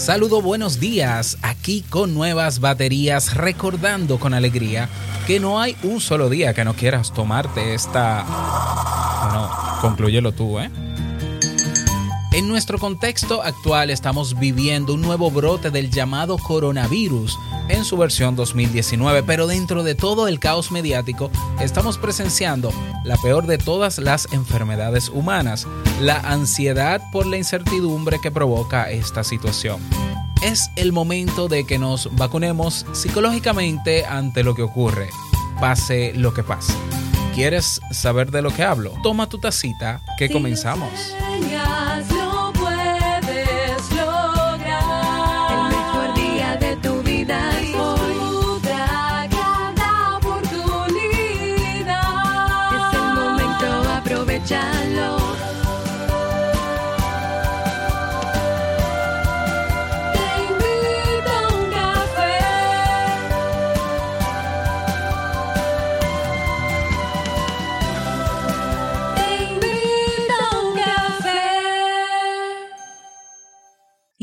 Saludo, buenos días, aquí con nuevas baterías, recordando con alegría que no hay un solo día que no quieras tomarte esta... Bueno, concluyelo tú, ¿eh? En nuestro contexto actual estamos viviendo un nuevo brote del llamado coronavirus en su versión 2019, pero dentro de todo el caos mediático estamos presenciando la peor de todas las enfermedades humanas, la ansiedad por la incertidumbre que provoca esta situación. Es el momento de que nos vacunemos psicológicamente ante lo que ocurre, pase lo que pase. ¿Quieres saber de lo que hablo? Toma tu tacita que comenzamos.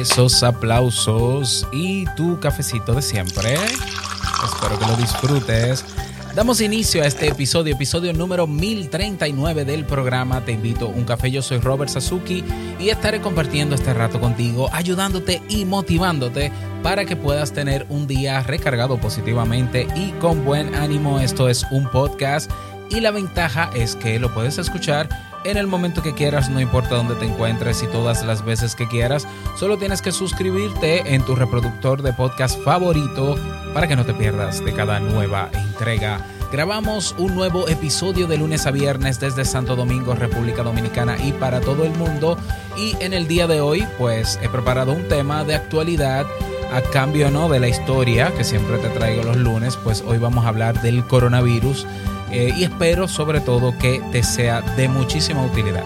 Esos aplausos y tu cafecito de siempre. Espero que lo disfrutes. Damos inicio a este episodio, episodio número 1039 del programa Te invito a un café. Yo soy Robert Sasuki y estaré compartiendo este rato contigo, ayudándote y motivándote para que puedas tener un día recargado positivamente y con buen ánimo. Esto es un podcast y la ventaja es que lo puedes escuchar en el momento que quieras, no importa dónde te encuentres y todas las veces que quieras. Solo tienes que suscribirte en tu reproductor de podcast favorito para que no te pierdas de cada nueva entrega. Grabamos un nuevo episodio de lunes a viernes desde Santo Domingo, República Dominicana y para todo el mundo. Y en el día de hoy, pues he preparado un tema de actualidad a cambio no de la historia que siempre te traigo los lunes, pues hoy vamos a hablar del coronavirus eh, y espero sobre todo que te sea de muchísima utilidad.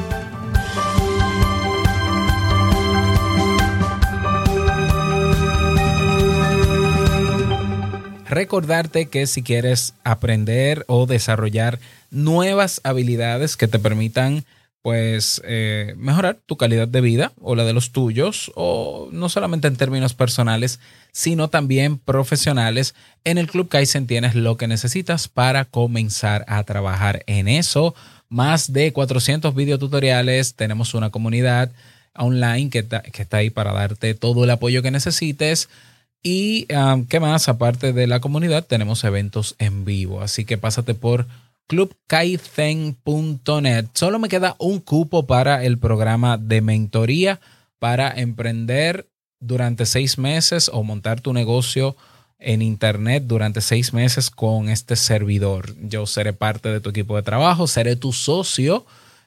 Recordarte que si quieres aprender o desarrollar nuevas habilidades que te permitan pues eh, mejorar tu calidad de vida o la de los tuyos, o no solamente en términos personales, sino también profesionales. En el Club Kaizen tienes lo que necesitas para comenzar a trabajar en eso. Más de 400 videotutoriales, tenemos una comunidad online que está, que está ahí para darte todo el apoyo que necesites. Y um, qué más, aparte de la comunidad, tenemos eventos en vivo. Así que pásate por clubkaizen.net. Solo me queda un cupo para el programa de mentoría para emprender durante seis meses o montar tu negocio en internet durante seis meses con este servidor. Yo seré parte de tu equipo de trabajo, seré tu socio,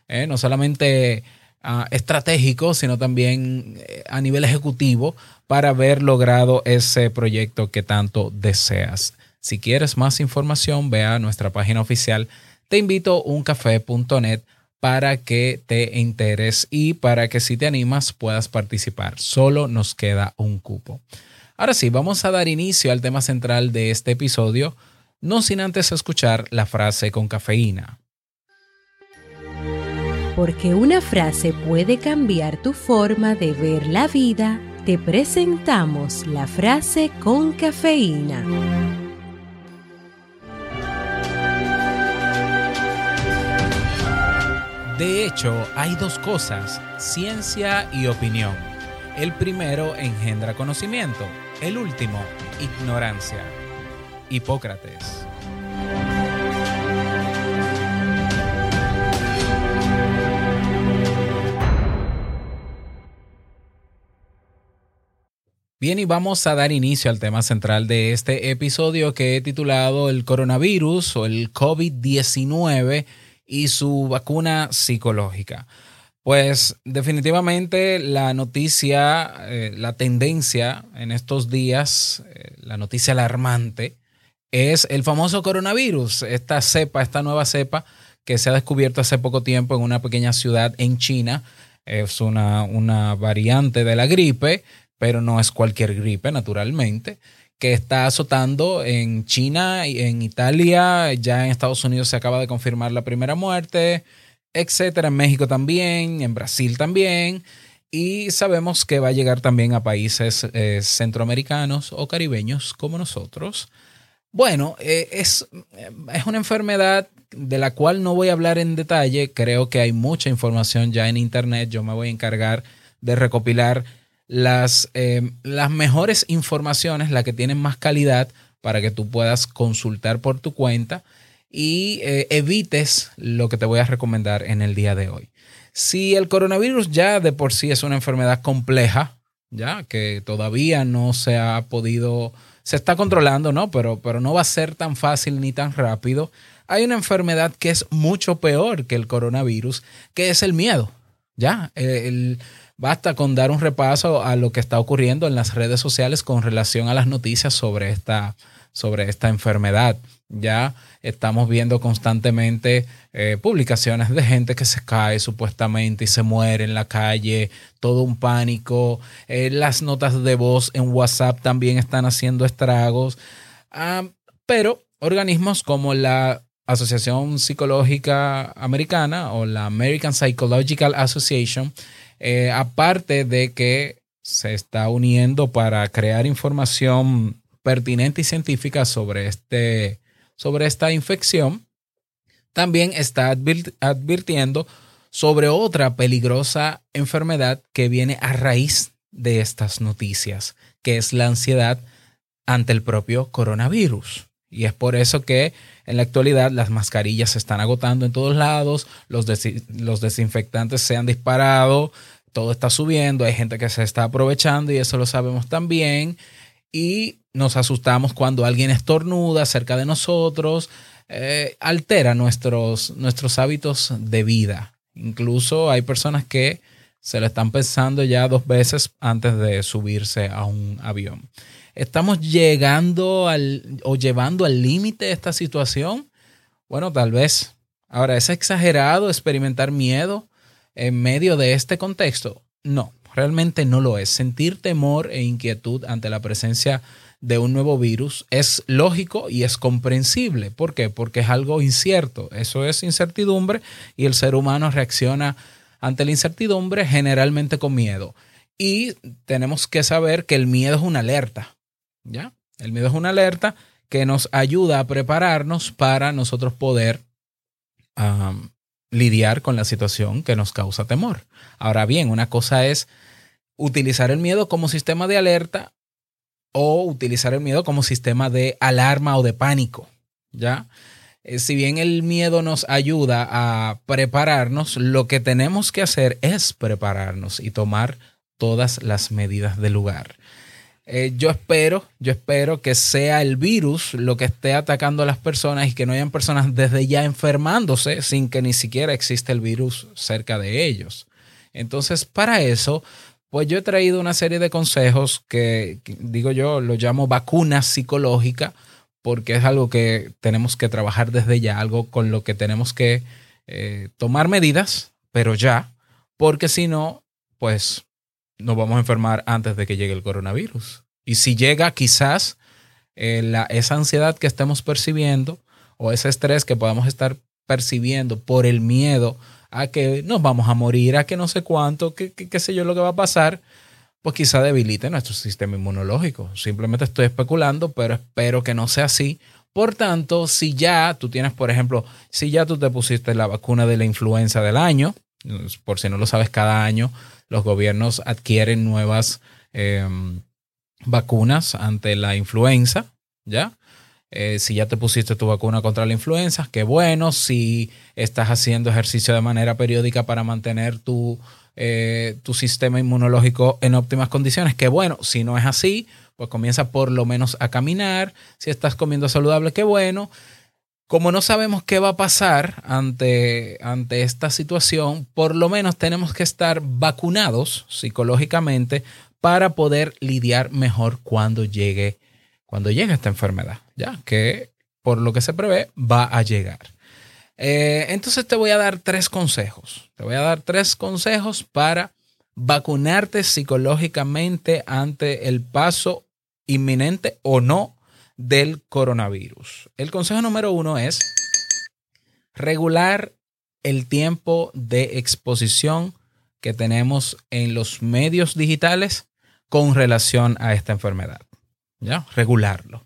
eh, no solamente ah, estratégico, sino también eh, a nivel ejecutivo para haber logrado ese proyecto que tanto deseas. Si quieres más información, ve a nuestra página oficial. Te invito a uncafé.net para que te enteres y para que si te animas puedas participar. Solo nos queda un cupo. Ahora sí, vamos a dar inicio al tema central de este episodio, no sin antes escuchar la frase con cafeína. Porque una frase puede cambiar tu forma de ver la vida, te presentamos la frase con cafeína. De hecho, hay dos cosas, ciencia y opinión. El primero engendra conocimiento, el último, ignorancia. Hipócrates. Bien, y vamos a dar inicio al tema central de este episodio que he titulado El coronavirus o el COVID-19 y su vacuna psicológica. Pues definitivamente la noticia, eh, la tendencia en estos días, eh, la noticia alarmante, es el famoso coronavirus, esta cepa, esta nueva cepa que se ha descubierto hace poco tiempo en una pequeña ciudad en China. Es una, una variante de la gripe, pero no es cualquier gripe, naturalmente que está azotando en China en Italia. Ya en Estados Unidos se acaba de confirmar la primera muerte etcétera. En México también, en Brasil también. Y sabemos que va a llegar también a países eh, centroamericanos o caribeños como nosotros. Bueno, eh, es, es una enfermedad de la cual no voy a hablar en detalle. Creo que hay mucha información ya en Internet. Yo me voy a encargar de recopilar las, eh, las mejores informaciones, las que tienen más calidad para que tú puedas consultar por tu cuenta y eh, evites lo que te voy a recomendar en el día de hoy. Si el coronavirus ya de por sí es una enfermedad compleja, ya que todavía no se ha podido, se está controlando, ¿no? Pero, pero no va a ser tan fácil ni tan rápido. Hay una enfermedad que es mucho peor que el coronavirus, que es el miedo. Ya, basta con dar un repaso a lo que está ocurriendo en las redes sociales con relación a las noticias sobre esta, sobre esta enfermedad. Ya estamos viendo constantemente eh, publicaciones de gente que se cae supuestamente y se muere en la calle, todo un pánico. Eh, las notas de voz en WhatsApp también están haciendo estragos. Ah, pero organismos como la Asociación Psicológica Americana o la American Psychological Association, eh, aparte de que se está uniendo para crear información pertinente y científica sobre este, sobre esta infección, también está advirtiendo sobre otra peligrosa enfermedad que viene a raíz de estas noticias, que es la ansiedad ante el propio coronavirus. Y es por eso que en la actualidad las mascarillas se están agotando en todos lados, los, los desinfectantes se han disparado, todo está subiendo, hay gente que se está aprovechando y eso lo sabemos también. Y nos asustamos cuando alguien estornuda cerca de nosotros, eh, altera nuestros, nuestros hábitos de vida. Incluso hay personas que se lo están pensando ya dos veces antes de subirse a un avión. ¿Estamos llegando al o llevando al límite esta situación? Bueno, tal vez. Ahora, ¿es exagerado experimentar miedo en medio de este contexto? No, realmente no lo es. Sentir temor e inquietud ante la presencia de un nuevo virus es lógico y es comprensible. ¿Por qué? Porque es algo incierto. Eso es incertidumbre y el ser humano reacciona ante la incertidumbre generalmente con miedo. Y tenemos que saber que el miedo es una alerta. ¿Ya? El miedo es una alerta que nos ayuda a prepararnos para nosotros poder lidiar con la situación que nos causa temor. Ahora bien, una cosa es utilizar el miedo como sistema de alerta o utilizar el miedo como sistema de alarma o de pánico, ¿ya? Eh, si bien el miedo nos ayuda a prepararnos, lo que tenemos que hacer es prepararnos y tomar todas las medidas del lugar. Eh, yo espero, yo espero que sea el virus lo que esté atacando a las personas y que no hayan personas desde ya enfermándose sin que ni siquiera exista el virus cerca de ellos. Entonces, para eso, pues yo he traído una serie de consejos que, digo yo, lo llamo vacuna psicológica, porque es algo que tenemos que trabajar desde ya, algo con lo que tenemos que eh, tomar medidas, pero ya, porque si no, pues nos vamos a enfermar antes de que llegue el coronavirus. Y si llega, quizás eh, la, esa ansiedad que estemos percibiendo o ese estrés que podamos estar percibiendo por el miedo a que nos vamos a morir, a que no sé cuánto, qué sé yo lo que va a pasar, pues quizá debilite nuestro sistema inmunológico. Simplemente estoy especulando, pero espero que no sea así. Por tanto, si ya tú tienes, por ejemplo, si ya tú te pusiste la vacuna de la influenza del año, por si no lo sabes, cada año los gobiernos adquieren nuevas em, vacunas ante la influenza, ¿ya? Eh, si ya te pusiste tu vacuna contra la influenza, qué bueno. Si estás haciendo ejercicio de manera periódica para mantener tu, eh, tu sistema inmunológico en óptimas condiciones, qué bueno. Si no es así, pues comienza por lo menos a caminar. Si estás comiendo saludable, qué bueno. Como no sabemos qué va a pasar ante, ante esta situación, por lo menos tenemos que estar vacunados psicológicamente para poder lidiar mejor cuando llegue, cuando llegue esta enfermedad, ya que por lo que se prevé va a llegar. Eh, entonces te voy a dar tres consejos. Te voy a dar tres consejos para vacunarte psicológicamente ante el paso inminente o no del coronavirus. El consejo número uno es regular el tiempo de exposición que tenemos en los medios digitales con relación a esta enfermedad. ¿Ya? Regularlo.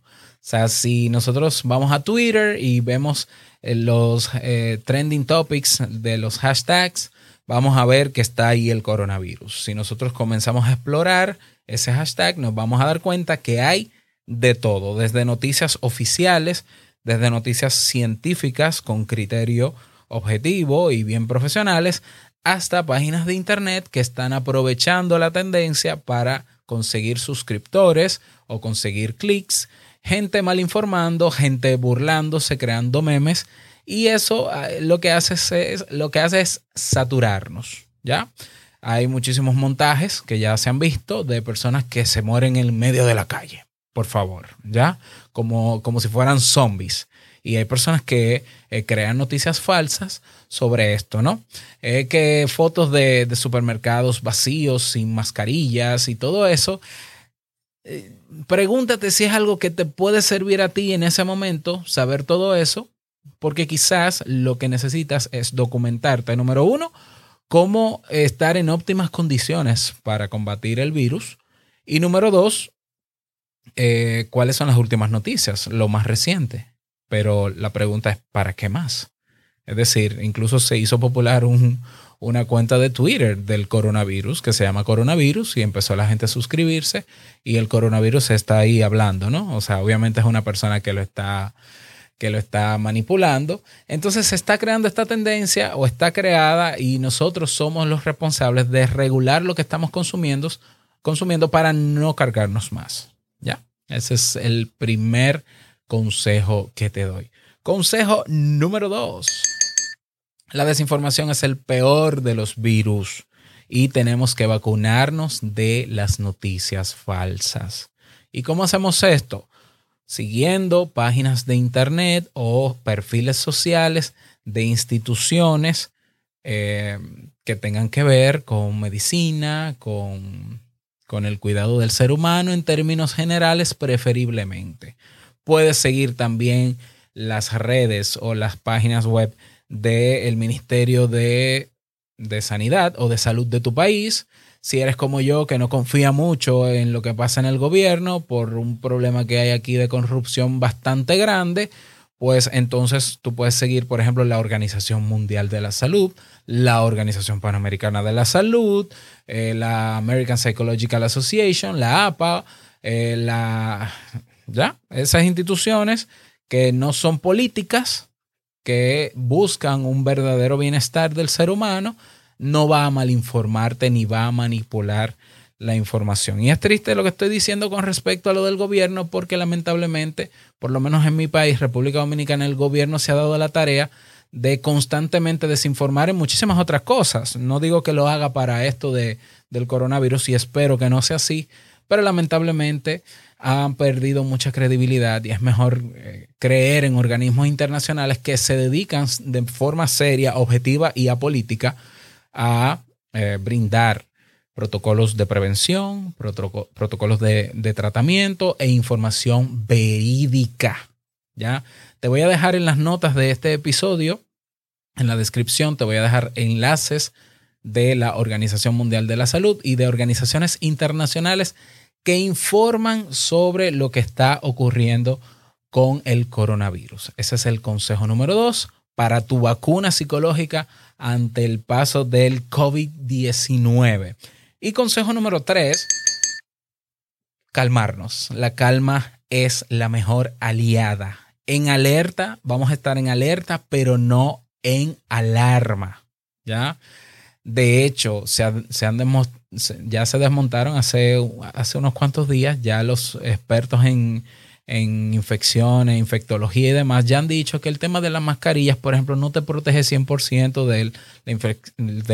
O sea, si nosotros vamos a Twitter y vemos eh, los eh, trending topics de los hashtags, vamos a ver que está ahí el coronavirus. Si nosotros comenzamos a explorar ese hashtag, nos vamos a dar cuenta que hay de todo, desde noticias oficiales, desde noticias científicas con criterio objetivo y bien profesionales, hasta páginas de internet que están aprovechando la tendencia para conseguir suscriptores o conseguir clics, gente mal informando, gente burlándose, creando memes y eso ah, lo que hace es, lo que hace es saturarnos, ¿ya? Hay muchísimos montajes que ya se han visto de personas que se mueren en medio de la calle por favor, ¿ya? Como, como si fueran zombies. Y hay personas que eh, crean noticias falsas sobre esto, ¿no? Eh, que fotos de, supermercados vacíos, sin mascarillas y todo eso. Eh, pregúntate si es algo que te puede servir a ti en ese momento, saber todo eso, porque quizás lo que necesitas es documentarte, número uno, cómo estar en óptimas condiciones para combatir el virus. Y número dos, eh, cuáles son las últimas noticias, lo más reciente. Pero la pregunta es, ¿para qué más? Es decir, incluso se hizo popular una cuenta de Twitter del coronavirus que se llama coronavirus y empezó la gente a suscribirse y el coronavirus está ahí hablando, ¿no? O sea, obviamente es una persona que lo está que lo está manipulando. Entonces se está creando esta tendencia o está creada y nosotros somos los responsables de regular lo que estamos consumiendo, consumiendo para no cargarnos más. Ese es el primer consejo que te doy. Consejo número dos. La desinformación es el peor de los virus y tenemos que vacunarnos de las noticias falsas. ¿Y cómo hacemos esto? Siguiendo páginas de internet o perfiles sociales de instituciones eh, que tengan que ver con medicina, con con el cuidado del ser humano en términos generales preferiblemente. Puedes seguir también las redes o las páginas web del Ministerio de, de, Sanidad o de Salud de tu país. Si eres como yo, que no confía mucho en lo que pasa en el gobierno por un problema que hay aquí de corrupción bastante grande, pues entonces tú puedes seguir, por ejemplo, la Organización Mundial de la Salud, la Organización Panamericana de la Salud, eh, la American Psychological Association, la APA, eh, la, ya, esas instituciones que no son políticas, que buscan un verdadero bienestar del ser humano, no va a malinformarte ni va a manipular la información. Y es triste lo que estoy diciendo con respecto a lo del gobierno, porque lamentablemente, por lo menos en mi país, República Dominicana, el gobierno se ha dado la tarea de constantemente desinformar en muchísimas otras cosas. No digo que lo haga para esto de, del coronavirus y espero que no sea así, pero lamentablemente han perdido mucha credibilidad y es mejor eh, creer en organismos internacionales que se dedican de forma seria, objetiva y apolítica a eh, brindar protocolos de prevención, protocolos de, de, tratamiento e información verídica. ¿ya? Te voy a dejar en las notas de este episodio, en la descripción, te voy a dejar enlaces de la Organización Mundial de la Salud y de organizaciones internacionales que informan sobre lo que está ocurriendo con el coronavirus. Ese es el consejo número dos para tu vacuna psicológica ante el paso del COVID-19. Y consejo número tres, calmarnos. La calma es la mejor aliada. En alerta, vamos a estar en alerta, pero no en alarma. ¿Ya? De hecho, se, han ya se desmontaron hace, hace unos cuantos días ya los expertos en, en infecciones, infectología y demás, ya han dicho que el tema de las mascarillas, por ejemplo, no te protege 100% de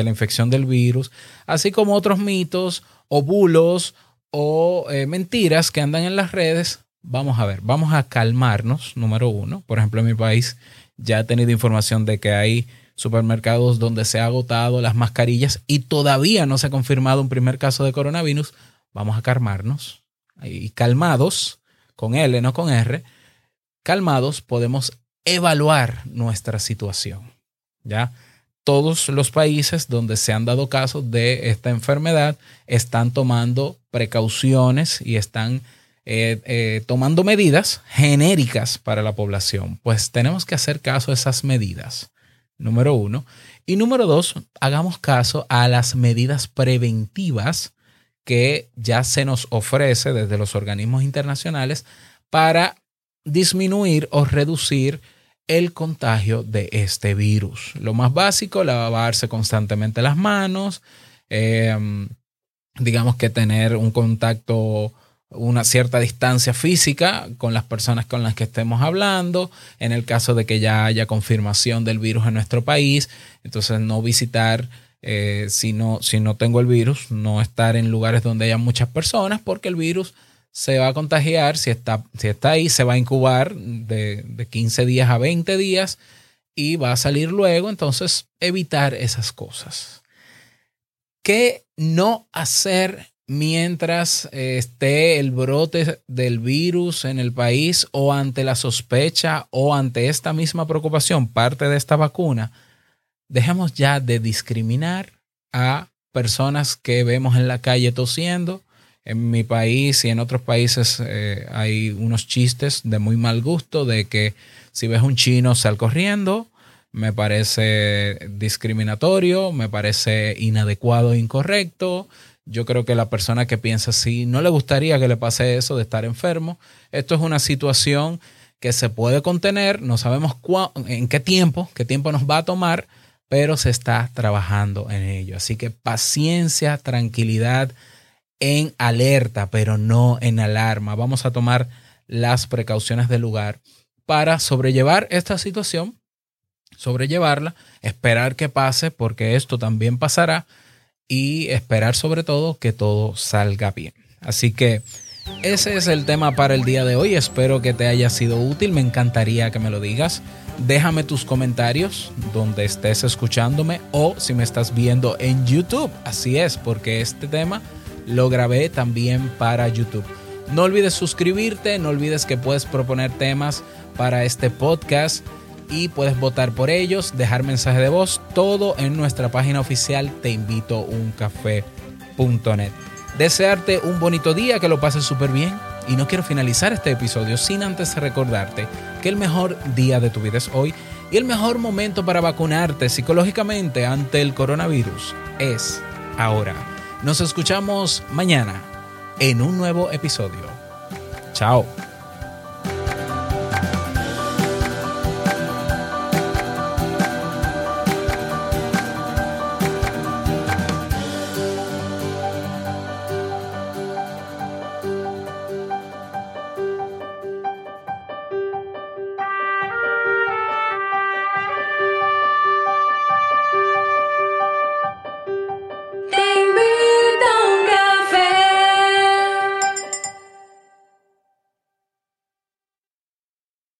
la, infección del virus, así como otros mitos o bulos o eh, mentiras que andan en las redes. Vamos a ver, vamos a calmarnos, número uno. Por ejemplo, en mi país ya he tenido información de que hay supermercados donde se ha agotado las mascarillas y todavía no se ha confirmado un primer caso de coronavirus. Vamos a calmarnos y calmados con L, no con R, calmados podemos evaluar nuestra situación. ¿Ya? Todos los países donde se han dado casos de esta enfermedad están tomando precauciones y están eh, eh, tomando medidas genéricas para la población. Pues tenemos que hacer caso a esas medidas, número uno. Y número dos, hagamos caso a las medidas preventivas que ya se nos ofrece desde los organismos internacionales para disminuir o reducir el contagio de este virus. Lo más básico, lavarse constantemente las manos, em, digamos que tener un contacto, una cierta distancia física con las personas con las que estemos hablando, en el caso de que ya haya confirmación del virus en nuestro país, entonces no visitar eh, si, no, si no tengo el virus, no estar en lugares donde haya muchas personas, porque el virus se va a contagiar, si está, si está ahí, se va a incubar de, de 15 días a 20 días y va a salir luego, entonces evitar esas cosas. ¿Qué no hacer mientras eh, esté el brote del virus en el país o ante la sospecha o ante esta misma preocupación, parte de esta vacuna? Dejemos ya de discriminar a personas que vemos en la calle tosiendo. En mi país y en otros países eh, hay unos chistes de muy mal gusto de que si ves un chino sal corriendo. Me parece discriminatorio, me parece inadecuado e incorrecto. Yo creo que la persona que piensa así no le gustaría que le pase eso de estar enfermo. Esto es una situación que se puede contener, no sabemos en qué tiempo, qué tiempo nos va a tomar, pero se está trabajando en ello. Así que paciencia, tranquilidad, en alerta, pero no en alarma. Vamos a tomar las precauciones del lugar para sobrellevar esta situación, sobrellevarla, esperar que pase, porque esto también pasará, y esperar sobre todo que todo salga bien. Así que ese es el tema para el día de hoy. Espero que te haya sido útil. Me encantaría que me lo digas. Déjame tus comentarios donde estés escuchándome o si me estás viendo en YouTube. Así es, porque este tema lo grabé también para YouTube. No olvides suscribirte, no olvides que puedes proponer temas para este podcast y puedes votar por ellos, dejar mensaje de voz, todo en nuestra página oficial teinvitouncafé.net. Desearte un bonito día, que lo pases súper bien y no quiero finalizar este episodio sin antes recordarte que el mejor día de tu vida es hoy y el mejor momento para vacunarte psicológicamente ante el coronavirus es ahora. Nos escuchamos mañana en un nuevo episodio. Chao.